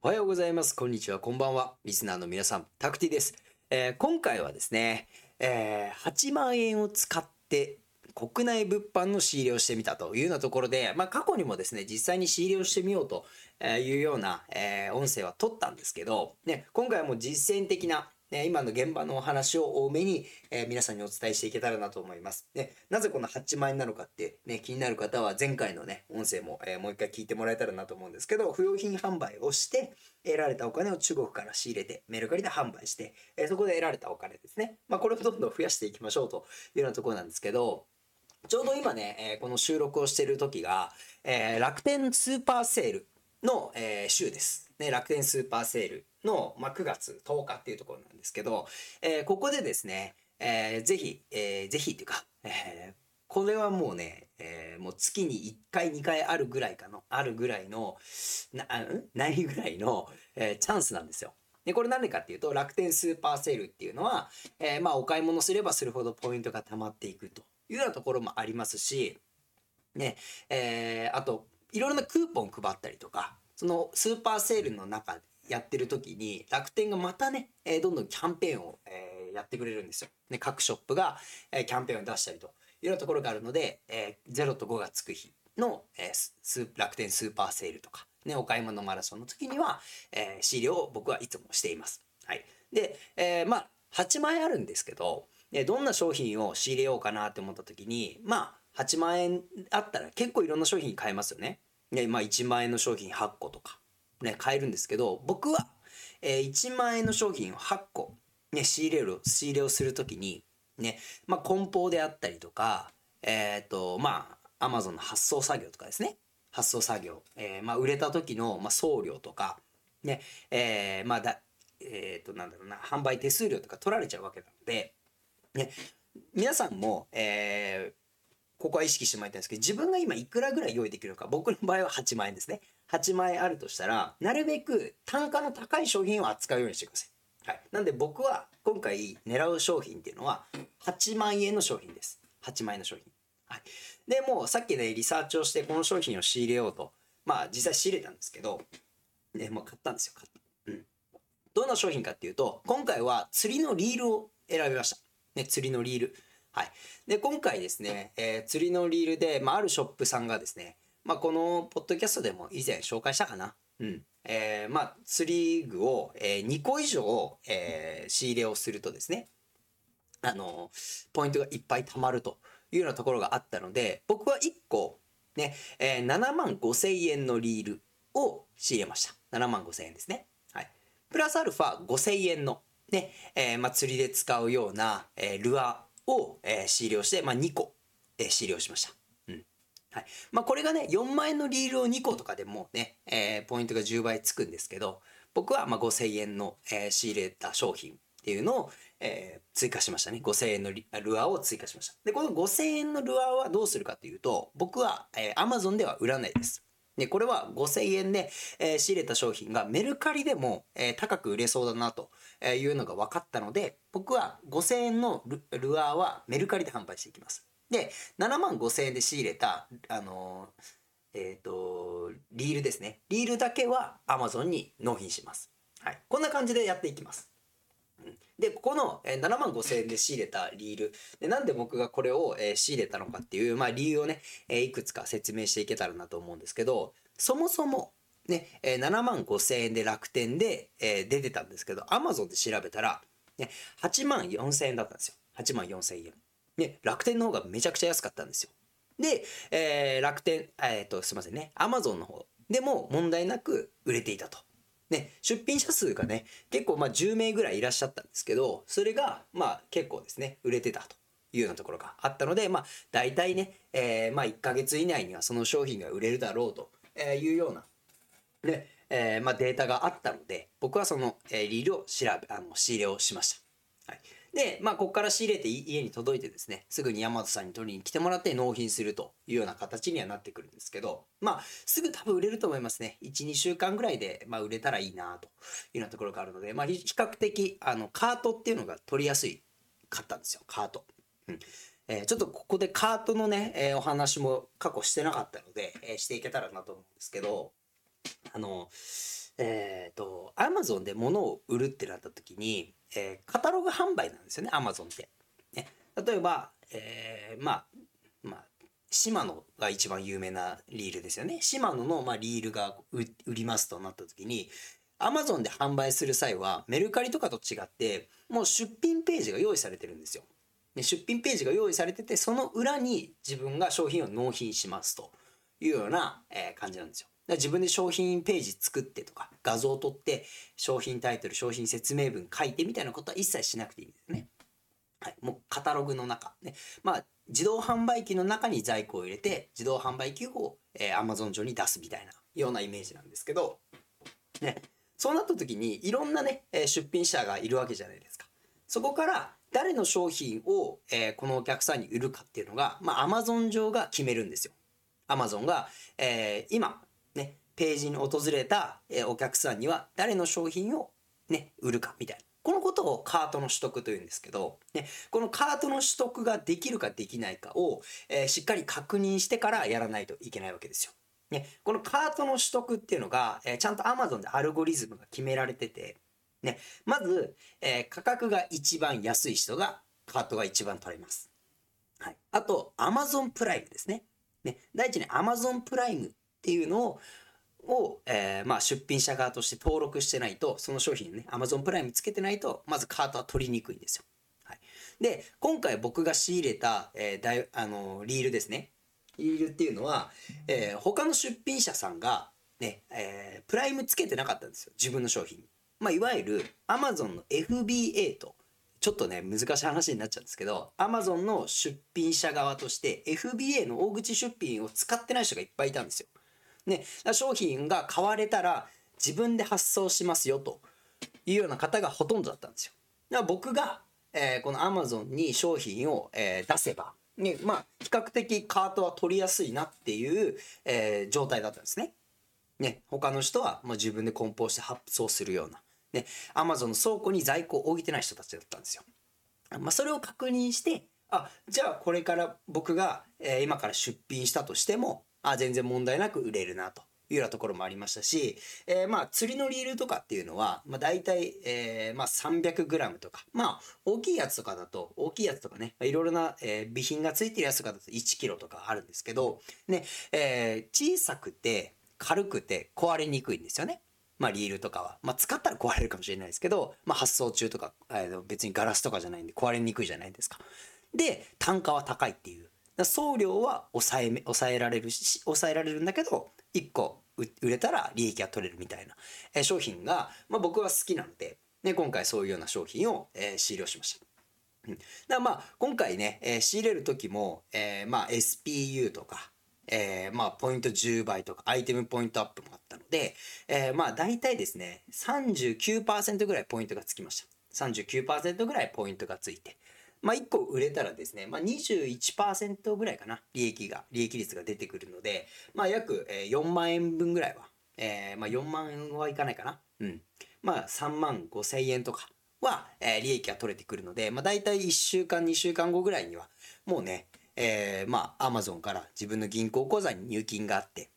おはようございます。こんにちは。こんばんは。リスナーの皆さんタクティです、えー今回はですね、えー8万円を使って国内物販の仕入れをしてみたというようなところで、まあ、過去にもですね実際に仕入れをしてみようというような、えー音声は撮ったんですけど、ね、今回はもう実践的なね、今の現場のお話を多めに、えー皆さんにお伝えしていけたらなと思います。ね、なぜこの8万円なのかって、ね、気になる方は前回のね、音声も、えーもう一回聞いてもらえたらなと思うんですけど、不用品販売をして、得られたお金を中国から仕入れて、メルカリで販売して、えーそこで得られたお金ですね。まあ、これをどんどん増やしていきましょうというようなところなんですけど、ちょうど今ね、えこの収録をしている時が、え楽天スーパーセールの、え週です。ね、楽天スーパーセールの、まあ、9月10日っていうところなんですけど、えーここでですね、えーぜひ、えーぜひっていうか、えーこれはもうね、えーもう月に1回2回あるぐらいかの、あるぐらいの、な、ん？ないぐらいの、えーチャンスなんですよ。で、これなんでかっていうと、楽天スーパーセールっていうのは、えーまあお買い物すればするほどポイントが貯まっていくというようなところもありますし、ね、えーあと、いろいろなクーポン配ったりとか、そのスーパーセールの中でやってる時に、楽天がまたね、えーどんどんキャンペーンを、えーやってくれるんですよ。ね、各ショップが、えーキャンペーンを出したりというようなところがあるので、えー0と5がつく日の、えー楽天スーパーセールとか、ね、お買い物マラソンの時には、えー仕入れを僕はいつもしています。はい。で、えーまあ、8万円あるんですけど、ね、どんな商品を仕入れようかなって思った時に、まあ、8万円あったら結構いろんな商品買えますよね。ね、まあ、1万円の商品8個とか、ね、買えるんですけど、僕は、えー1万円の商品を8個、ね、仕入れる、仕入れをするときに、ね、まあ、梱包であったりとか、えっ、と、まあ、アマゾンの発送作業とかですね。発送作業。えーまあ、売れた時の、まあ、送料とか、ね、えーまあだ、えっ、と、なんだろうな、販売手数料とか取られちゃうわけなので、ね、皆さんも、えーここは意識してもらいたいんですけど、自分が今いくらぐらい用意できるのか、僕の場合は8万円ですね。8万円あるとしたら、なるべく単価の高い商品を扱うようにしてください。はい。なんで僕は今回狙う商品っていうのは、8万円の商品です。8万円の商品。はい。で、もうさっきね、リサーチをしてこの商品を仕入れようと、まあ実際仕入れたんですけど、ね、もう買ったんですよ、買った。うん。どんな商品かっていうと、今回は釣りのリールを選びました。ね、釣りのリール。はい。で、今回ですね、えー釣りのリールで、まあ、あるショップさんがですね、まあ、このポッドキャストでも以前紹介したかな。うん。えーまあ、釣り具を、えー2個以上、えー仕入れをするとですね、あのポイントがいっぱい貯まるというようなところがあったので、僕は1個、ね、えー7万5千円のリールを仕入れました。7万5千円ですね。はい。プラスアルファ5千円の、ね、えーまあ、釣りで使うような、えールアーを、えー仕入れをして、まあ、2個、えー仕入れをしました。はい。まあ、これがね、4万円のリールを2個とかでもね、えーポイントが10倍つくんですけど、僕はまあ5000円の、えー仕入れた商品っていうのを、えー追加しましたね。5000円のルアーを追加しました。で、この5000円のルアーはどうするかというと、僕は、えー Amazon では売らないです。で、これは5000円で、えー仕入れた商品がメルカリでも、えー高く売れそうだなというのが分かったので、僕は5000円のルルアーはメルカリで販売していきます。で、7万5000円で仕入れた、あのえっ、と、リールですね。リールだけは Amazon に納品します。はい。こんな感じでやっていきます。で、ここの7万5千円で仕入れたリール。で、なんで僕がこれを仕入れたのかっていう、まあ理由をね、いくつか説明していけたらなと思うんですけど、そもそも、ね、えー7万5千円で楽天で、え出てたんですけど、Amazon で調べたら、ね、8万4千円だったんですよ。8万4千円。ね、楽天の方がめちゃくちゃ安かったんですよ。で、えー楽天、えっ、と、すいませんね、アマゾンの方でも問題なく売れていたと。ね、出品者数がね、結構まあ10名ぐらいいらっしゃったんですけど、それがまあ結構ですね、売れてたというようなところがあったので、まあ大体ね、えーまあ1ヶ月以内にはその商品が売れるだろうというような、で、えー、まあ、データがあったので、僕はその、えー、リールを調べ、あの、仕入れをしました。はい。で、まあ、ここから仕入れて家に届いてですね、すぐに山本さんに取りに来てもらって納品するというような形にはなってくるんですけど、まあ、すぐ多分売れると思いますね。1、2週間ぐらいで、まあ、売れたらいいなというようなところがあるので、まあ、比較的、あの、カートっていうのが取りやすいかったんですよ、カート。うんえー、ちょっとここでカートのね、えー、お話も過去してなかったので、えー、していけたらなと思うんですけど、あの、えっ、と、アマゾンで物を売るってなった時に、えー、カタログ販売なんですよね、アマゾンって。ね、例えば、えー、まあ、まあ、シマノが一番有名なリールですよね。シマノの、まあ、リールが売りますとなった時に、アマゾンで販売する際は、メルカリとかと違って、もう出品ページが用意されてるんですよ。で出品ページが用意されてて、その裏に自分が商品を納品しますというような、えー、感じなんですよ。自分で商品ページ作ってとか画像を撮って商品タイトル商品説明文書いてみたいなことは一切しなくていいんですね。はい、もうカタログの中、ね、まあ自動販売機の中に在庫を入れて自動販売機を、えー、Amazon 上に出すみたいなようなイメージなんですけど、ね、そうなった時にいろんなね、え出品者がいるわけじゃないですか。そこから誰の商品を、えー、このお客さんに売るかっていうのが、まあ、Amazon 上が決めるんですよ。Amazon が、えー、今ね、ページに訪れた、お客さんには誰の商品をね、売るかみたいな。このことをカートの取得というんですけど、ね、このカートの取得ができるかできないかを、えー、しっかり確認してからやらないといけないわけですよ。ね、このカートの取得っていうのが、えー、ちゃんと Amazon でアルゴリズムが決められてて、ね、まず、えー、価格が一番安い人がカートが一番取れます。はい。あと、Amazon プライムですね。ね、第一に Amazon プライムっていうのをを、えー、まあ、出品者側として登録してないとその商品ね Amazon プライムつけてないとまずカートは取りにくいんですよ。はい、で今回僕が仕入れた、えー、だいあのリールですねリールっていうのは、えー、他の出品者さんがね、えー、プライムつけてなかったんですよ自分の商品まあ、いわゆる Amazon の FBA とちょっとね難しい話になっちゃうんですけど Amazon の出品者側として FBA の大口出品を使ってない人がいっぱいいたんですよ。ね、商品が買われたら自分で発送しますよというような方がほとんどだったんですよ。だから僕が、えー、この Amazon に商品を、えー、出せば、ね、まあ比較的カートは取りやすいなっていう、えー、状態だったんですね。ね、他の人はもう自分で梱包して発送するような、ね、Amazon の倉庫に在庫を置いてない人たちだったんですよ。まあ、それを確認してあじゃあこれから僕が、えー、今から出品したとしてもあ全然問題なく売れるなというようなところもありましたし、えー、まあ釣りのリールとかっていうのは、まあ、大体、えー、まあ 300g とかまあ大きいやつとかだと大きいやつとかねいろいろな、えー、備品がついてるやつとかだと 1kg とかあるんですけど、ねえー、小さくて軽くて壊れにくいんですよね。まあ、リールとかは、まあ、使ったら壊れるかもしれないですけど、まあ、発送中とか、えー、別にガラスとかじゃないんで壊れにくいじゃないですか。で単価は高いっていう送料は抑え抑えられるし抑えられるんだけど1個売れたら利益が取れるみたいな、え商品が、まあ、僕は好きなので、ね、今回そういうような商品を、えー、仕入れをしました。うん、だまあ今回ね、えー、仕入れる時も、えー、まあ SPU とか、えー、まあポイント10倍とかアイテムポイントアップもあったので、えー、まあ大体ですね39%ぐらいポイントがつきました。39%ぐらいポイントがついて、まあ、1個売れたらですね、まあ、21%ぐらいかな、利益が、利益率が出てくるので、まあ、約4万円分ぐらいは、えー、まあ、4万円はいかないかな。うん。まあ、3万5千円とかは、えー、利益が取れてくるので、まあ、大体1週間、2週間後ぐらいには、もうね、えー、まあ、アマゾンから自分の銀行口座に入金があって、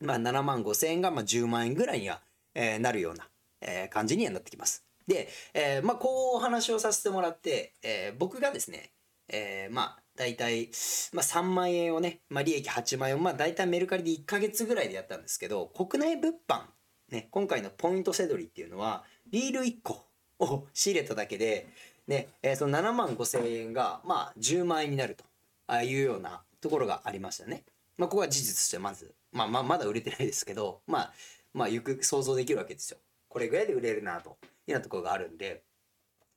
まあ、7万5千円が、まあ、10万円ぐらいには、えー、なるような、えー、感じにはなってきます。で、えー、まあ、こうお話をさせてもらって、えー、僕がですね、えー、まあ、大体、まあ、3万円をね、まあ、利益8万円を、まあ、大体メルカリで1ヶ月ぐらいでやったんですけど、国内物販、ね、今回のポイントせどりっていうのは、リール1個を仕入れただけで、ね、えー、その7万5千円が、まあ、10万円になるとあいうようなところがありましたね。まあ、ここは事実としてまず、まあ、まあ、まだ売れてないですけど、まあ、まあ、よく想像できるわけですよ。これぐらいで売れるなと。いうようなところがあるんで、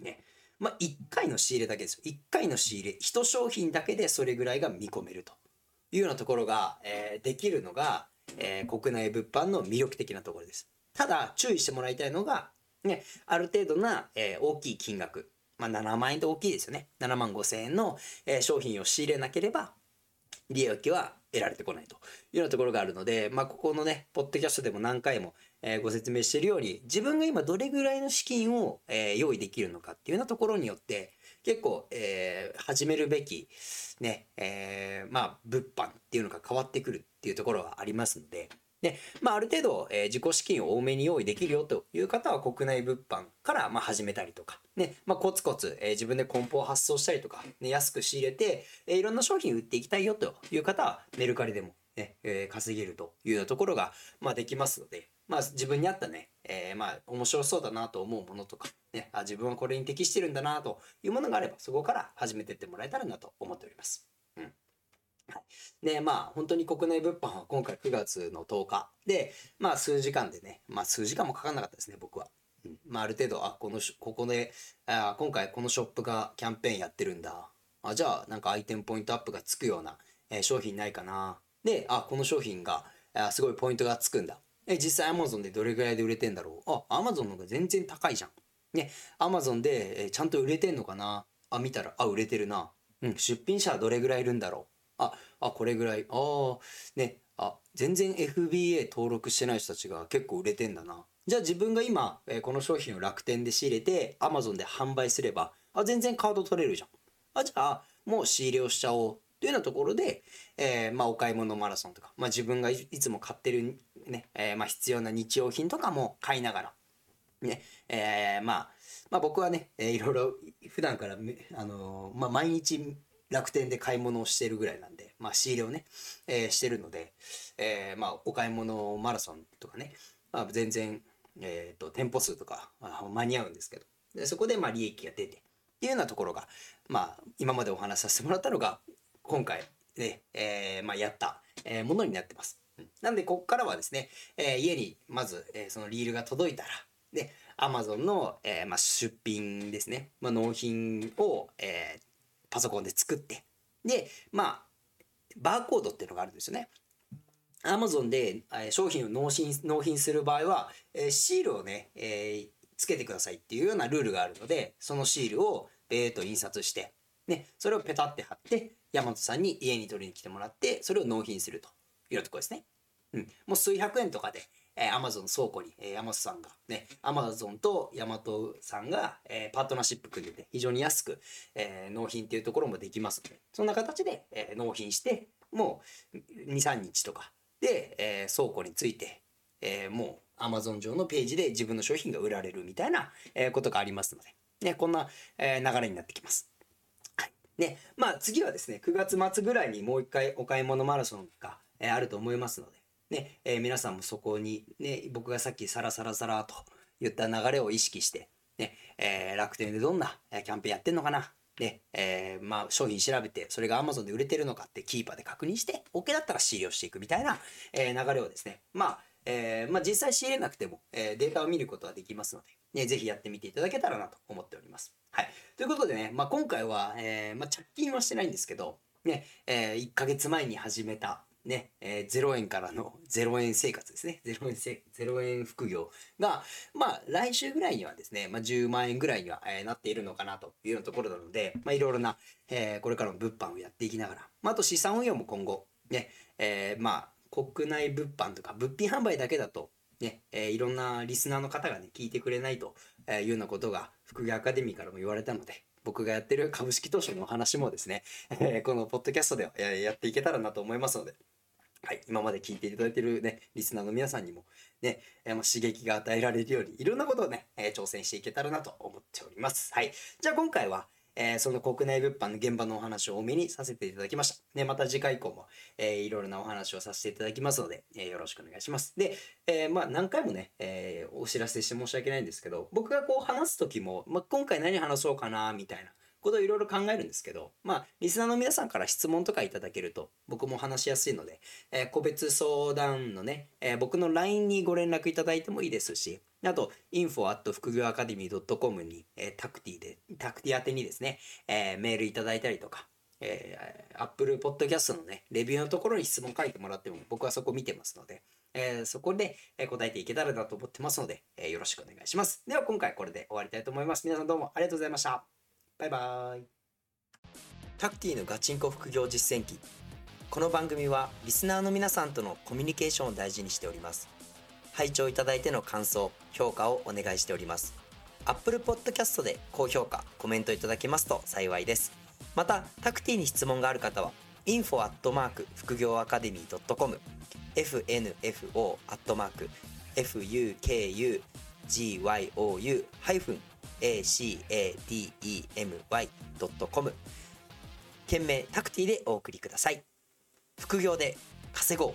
ね。まあ、1回の仕入れだけですよ。1回の仕入れ、1商品だけでそれぐらいが見込めるというようなところが、えー、できるのが、えー、国内物販の魅力的なところです。ただ、注意してもらいたいのが、ね、ある程度な、えー、大きい金額、まあ、7万円って大きいですよね。7万5千円の、えー、商品を仕入れなければ、利益は得られてこないというようなところがあるので、まあ、ここのね、ポッドキャストでも何回も、え、ご説明しているように、自分が今どれぐらいの資金を、え、用意できるのかっていうようなところによって、結構、えー、始めるべき、ね、えー、まあ、物販っていうのが変わってくるっていうところはありますので、で、まあ、ある程度、えー、自己資金を多めに用意できるよという方は国内物販から、まあ、始めたりとか、ね、まあ、コツコツ、えー、自分で梱包発送したりとか、ね、安く仕入れて、えー、いろんな商品売っていきたいよという方は、メルカリでもね、えー、稼げるというようなところが、まあ、できますので、まあ、自分に合ったね、えー、まあ、面白そうだなと思うものとか、ね、あ自分はこれに適してるんだなというものがあれば、そこから始めていってもらえたらなと思っております。うんはい、でまあ本当に国内物販は今回9月の10日。でまあ数時間でねまあ数時間もかかんなかったですね僕は。うん、まあ、ある程度あこのここであ今回このショップがキャンペーンやってるんだ。あじゃあなんかアイテムポイントアップがつくような、えー、商品ないかな。であこの商品があすごいポイントがつくんだ。え実際 Amazon でどれぐらいで売れてんだろう。あ Amazon の方が全然高いじゃん。ね Amazon で、えー、ちゃんと売れてんのかな。あ見たらあ売れてるな。うん。出品者はどれぐらいいるんだろう。あ、あ、これぐらい。ああ、ね、あ、全然 FBA 登録してない人たちが結構売れてんだな。じゃあ自分が今、えー、この商品を楽天で仕入れて Amazon で販売すれば、あ、全然カード取れるじゃん。あ、じゃあもう仕入れをしちゃおう。というようなところで、えー、まあ、お買い物マラソンとか、まあ、自分がいつも買ってるね、えー、まあ、必要な日用品とかも買いながら、ね、えー、まあ、まあ、僕はね、えー、いろいろ普段から、あのまあ、毎日楽天で買い物をしてるぐらいなんで、まあ、仕入れをね、えー、してるので、えー、まあ、お買い物マラソンとかね、まあ、全然、えっ、ー、と、店舗数とか、ま、間に合うんですけど、でそこで、まあ、利益が出て、っていうようなところが、まあ、今までお話しさせてもらったのが、今回、ね、えー、まあ、やった、え、ものになってます。なんで、ここからはですね、えー、家にまず、えー、そのリールが届いたら、で、Amazon の、えーまあ、出品ですね、まあ、納品を、えー、パソコンで作って、で、まあ、バーコードっていうのがあるんですよね。アマゾンで商品を納品納品する場合は、えシールをね、えー、つけてくださいっていうようなルールがあるので、そのシールをベーと印刷して、ね、それをペタって貼って、ヤマトさんに家に取りに来てもらって、それを納品するというところですね。うん。もう数百円とかで、えー、アマゾン倉庫に、えー、ヤマトさんが、ね、アマゾンとヤマトさんが、えー、パートナーシップ組んでて、非常に安く、えー、納品っていうところもできますので、そんな形で、えー、納品して、もう2、3日とかで、えー、倉庫について、えー、もうアマゾン上のページで自分の商品が売られるみたいな、えー、ことがありますので、ね、こんな、えー、流れになってきます。はい。ね、まあ次はですね、9月末ぐらいにもう一回お買い物マラソンが、えー、あると思いますので、ね、えー、皆さんもそこに、ね、僕がさっきサラサラサラと言った流れを意識して、ね、えー、楽天でどんなキャンペーンやってんのかな、ね、えー、まあ、商品調べて、それが Amazon で売れてるのかってキーパーで確認して、OK だったら仕入れをしていくみたいな、え、流れをですね、まあ、えー、まあ、実際仕入れなくても、え、データを見ることはできますので、ね、ぜひやってみていただけたらなと思っております。はい。ということでね、まあ、今回は、え、まあ、着金はしてないんですけど、ね、え、1ヶ月前に始めた、ね、えー、0円からの0円生活ですね。0円せ、0円副業が、まあ、来週ぐらいにはですね、まあ、10万円ぐらいには、えー、なっているのかなというようなところなので、まあ、いろいろな、えー、これからの物販をやっていきながら、まあ、あと資産運用も今後、ね、えー、まあ、国内物販とか物品販売だけだと、ね、えー、いろんなリスナーの方がね、聞いてくれないというようなことが、副業アカデミーからも言われたので、僕がやってる株式投資のお話もですね、えこのポッドキャストでやっていけたらなと思いますので、はい、今まで聞いていただいているね、リスナーの皆さんにもね、えー、刺激が与えられるように、いろんなことをね、えー、挑戦していけたらなと思っております。はい。じゃあ今回は、えー、その国内物販の現場のお話を多めにさせていただきました。ね、また次回以降も、えー、いろいろなお話をさせていただきますので、えー、よろしくお願いします。で、えー、まあ何回もね、え、お知らせして申し訳ないんですけど、僕がこう話す時も、まあ今回何話そうかな、みたいな。ことをいろいろ考えるんですけど、まあ、リスナーの皆さんから質問とかいただけると、僕も話しやすいので、えー、個別相談のね、えー、僕の LINE にご連絡いただいてもいいですし、あと、info 副業アカデミー .com に、えー、タクティで、タクティ宛てにですね、えー、メールいただいたりとか、えー、Apple Podcast のね、レビューのところに質問書いてもらっても僕はそこ見てますので、えー、そこで答えていけたらなと思ってますので、えー、よろしくお願いします。では今回これで終わりたいと思います。皆さんどうもありがとうございました。バイバーイ。タクティのガチンコ副業実践記。この番組はリスナーの皆さんとのコミュニケーションを大事にしております。拝聴いただいての感想、評価をお願いしております。Apple Podcast で高評価、コメントいただけますと幸いです。また、タクティに質問がある方は、info アットマーク副業アカデミー .com fnfo アットマーク fukugyou tacademy.com 件名タクティでお送りください。副業で稼ごう